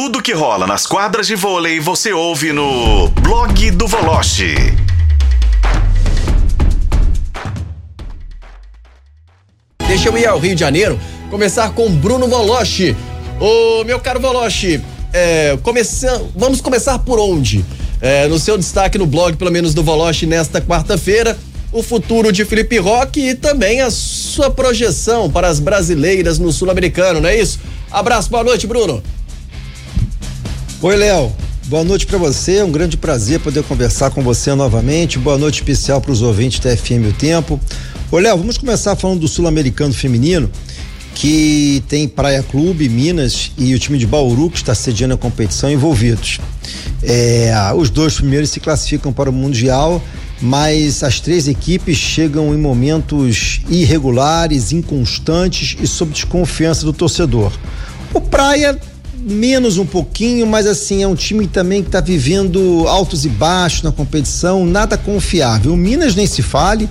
Tudo que rola nas quadras de vôlei você ouve no blog do Voloche. Deixa eu ir ao Rio de Janeiro, começar com Bruno Voloche. Ô, meu caro Voloche, é, vamos começar por onde? É, no seu destaque no blog, pelo menos do Voloche, nesta quarta-feira, o futuro de Felipe Roque e também a sua projeção para as brasileiras no Sul-Americano, não é isso? Abraço, boa noite, Bruno. Oi, Léo. Boa noite para você, é um grande prazer poder conversar com você novamente. Boa noite especial para os ouvintes da FM O Tempo. Ô, Léo, vamos começar falando do Sul-Americano Feminino, que tem Praia Clube, Minas e o time de Bauru, que está sediando a competição, envolvidos. É, os dois primeiros se classificam para o Mundial, mas as três equipes chegam em momentos irregulares, inconstantes e sob desconfiança do torcedor. O Praia menos um pouquinho, mas assim, é um time também que está vivendo altos e baixos na competição, nada confiável. O Minas nem se fale,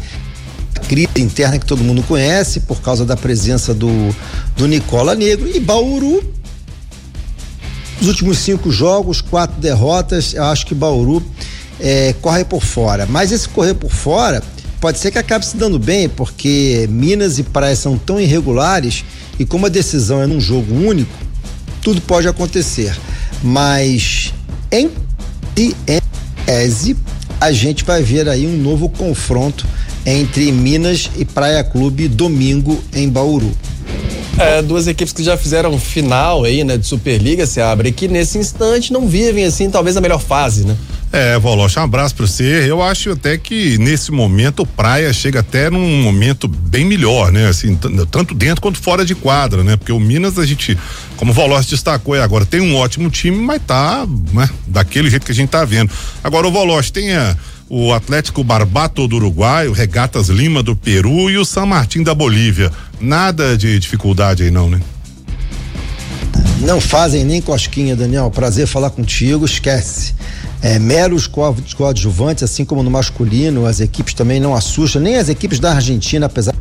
crise interna que todo mundo conhece por causa da presença do, do Nicola Negro e Bauru. Os últimos cinco jogos, quatro derrotas, eu acho que Bauru é, corre por fora. Mas esse correr por fora pode ser que acabe se dando bem, porque Minas e Praia são tão irregulares e como a decisão é num jogo único, tudo pode acontecer. Mas em tese, a gente vai ver aí um novo confronto entre Minas e Praia Clube domingo em Bauru. É, duas equipes que já fizeram final aí, né, de Superliga, se abre, que nesse instante não vivem assim, talvez a melhor fase, né? É, Volocha, um abraço para você. Eu acho até que nesse momento Praia chega até num momento bem melhor, né? Assim, tanto dentro quanto fora de quadra, né? Porque o Minas a gente, como o Volocha destacou aí agora, tem um ótimo time, mas tá, né? Daquele jeito que a gente tá vendo. Agora o Volocha tem a o Atlético Barbato do Uruguai, o Regatas Lima do Peru e o San Martín da Bolívia. Nada de dificuldade aí não, né? Não fazem nem cosquinha, Daniel. Prazer falar contigo, esquece. É, meros coadjuvantes, assim como no masculino, as equipes também não assustam, nem as equipes da Argentina, apesar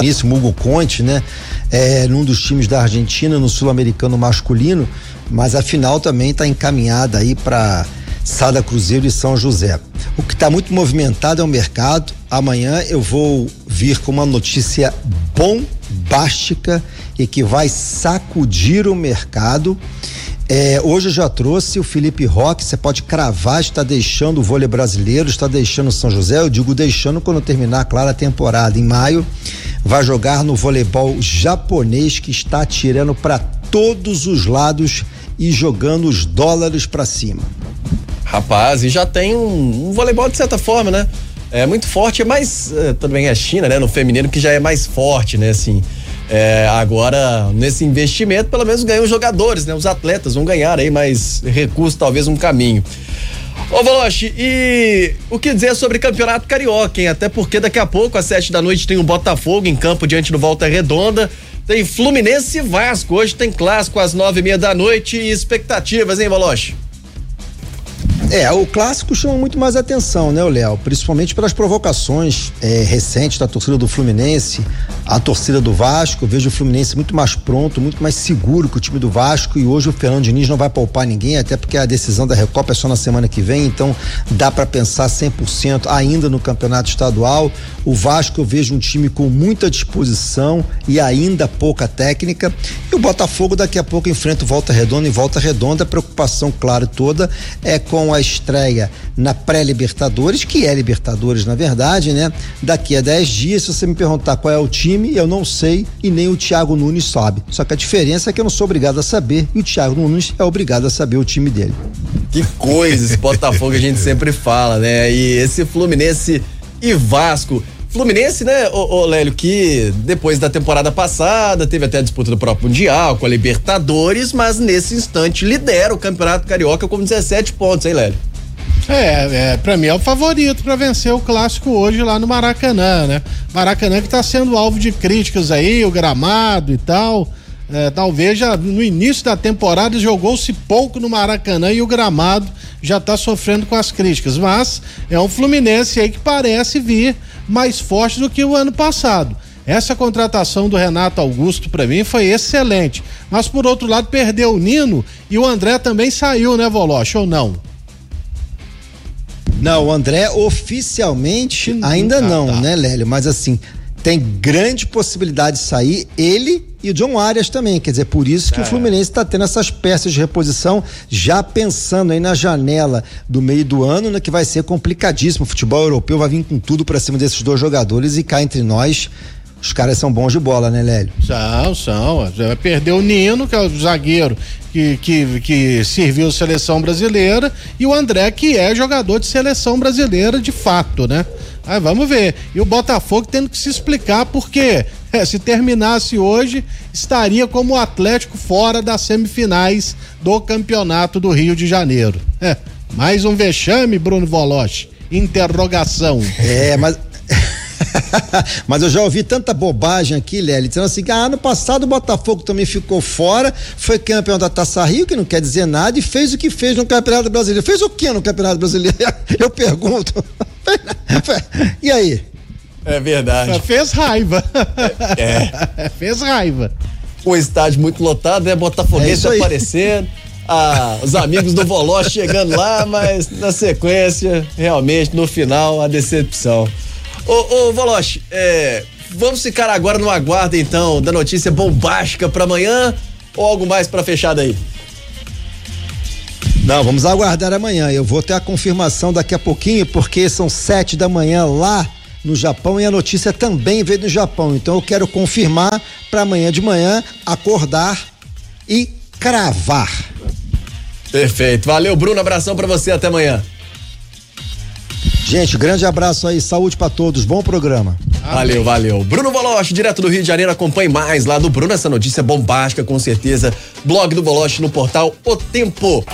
disso, Hugo Conte, né? É, num dos times da Argentina, no sul-americano masculino, mas a final também está encaminhada aí para Sada Cruzeiro e São José. O que está muito movimentado é o mercado. Amanhã eu vou vir com uma notícia bombástica e que vai sacudir o mercado. É, hoje eu já trouxe o Felipe Roque, você pode cravar, está deixando o vôlei brasileiro, está deixando o São José, eu digo deixando quando terminar, claro, a temporada. Em maio, vai jogar no voleibol japonês que está atirando para todos os lados e jogando os dólares para cima. Rapaz, e já tem um, um, voleibol de certa forma, né? É muito forte, é mais. É, também é China, né? No feminino que já é mais forte, né? Assim. É, agora, nesse investimento, pelo menos ganham os jogadores, né? Os atletas vão ganhar aí mais recursos, talvez um caminho. Ô, Voloche, e o que dizer sobre campeonato carioca, hein? Até porque daqui a pouco, às sete da noite, tem o Botafogo em campo diante do Volta Redonda. Tem Fluminense e Vasco. Hoje tem clássico às nove e meia da noite e expectativas, hein, Voloche? É, o clássico chama muito mais atenção, né, Léo? Principalmente pelas provocações é, recentes da torcida do Fluminense, a torcida do Vasco. Eu vejo o Fluminense muito mais pronto, muito mais seguro que o time do Vasco. E hoje o Fernando Diniz não vai poupar ninguém, até porque a decisão da Recopa é só na semana que vem. Então dá para pensar 100% ainda no campeonato estadual. O Vasco eu vejo um time com muita disposição e ainda pouca técnica. E o Botafogo daqui a pouco enfrenta o Volta Redonda e Volta Redonda. A preocupação, claro, toda é com a estreia na pré-Libertadores, que é Libertadores na verdade, né? Daqui a 10 dias, se você me perguntar qual é o time, eu não sei e nem o Thiago Nunes sabe. Só que a diferença é que eu não sou obrigado a saber e o Thiago Nunes é obrigado a saber o time dele. Que coisa, esse Botafogo a gente sempre fala, né? E esse Fluminense e Vasco. Fluminense, né, ô, ô Lélio, que depois da temporada passada teve até a disputa do próprio Mundial com a Libertadores, mas nesse instante lidera o Campeonato Carioca com 17 pontos, hein, Lélio? É, é para mim é o favorito para vencer o clássico hoje lá no Maracanã, né? Maracanã que tá sendo alvo de críticas aí, o gramado e tal. É, talvez já no início da temporada jogou-se pouco no Maracanã e o gramado já está sofrendo com as críticas, mas é um Fluminense aí que parece vir mais forte do que o ano passado. Essa contratação do Renato Augusto para mim foi excelente. Mas por outro lado perdeu o Nino e o André também saiu, né, Voloche, ou não? Não, o André oficialmente ainda não, tá. né, Lélio? Mas assim, tem grande possibilidade de sair ele e o John Arias também. Quer dizer, por isso que é. o Fluminense está tendo essas peças de reposição, já pensando aí na janela do meio do ano, né, que vai ser complicadíssimo. O futebol europeu vai vir com tudo para cima desses dois jogadores e cá entre nós. Os caras são bons de bola, né, Lélio? São, são. Vai perder o Nino, que é o zagueiro que, que, que serviu a seleção brasileira, e o André, que é jogador de seleção brasileira de fato, né? Aí vamos ver. E o Botafogo tendo que se explicar porque se terminasse hoje, estaria como o Atlético fora das semifinais do Campeonato do Rio de Janeiro. É, mais um vexame, Bruno Voloche. Interrogação. É, mas Mas eu já ouvi tanta bobagem aqui, Lely, dizendo assim: ah, ano passado o Botafogo também ficou fora, foi campeão da Taça Rio, que não quer dizer nada, e fez o que fez no Campeonato Brasileiro. Fez o que no Campeonato Brasileiro? Eu pergunto. e aí? É verdade. Fez raiva. É. Fez raiva. O estádio muito lotado, né? Botafoguense é aparecendo. Ah, os amigos do Voló chegando lá, mas na sequência, realmente, no final, a decepção. Ô, ô Voloche, é, vamos ficar agora no aguardo então da notícia bombástica para amanhã ou algo mais para fechar daí? Não, vamos aguardar amanhã. Eu vou ter a confirmação daqui a pouquinho, porque são sete da manhã lá no Japão e a notícia também veio do Japão. Então eu quero confirmar para amanhã de manhã acordar e cravar. Perfeito. Valeu, Bruno. Abração para você. Até amanhã. Gente, grande abraço aí, saúde para todos, bom programa. Valeu, valeu. Bruno Boloche, direto do Rio de Janeiro, acompanhe mais lá do Bruno essa notícia bombástica, com certeza. Blog do Boloche no portal O Tempo.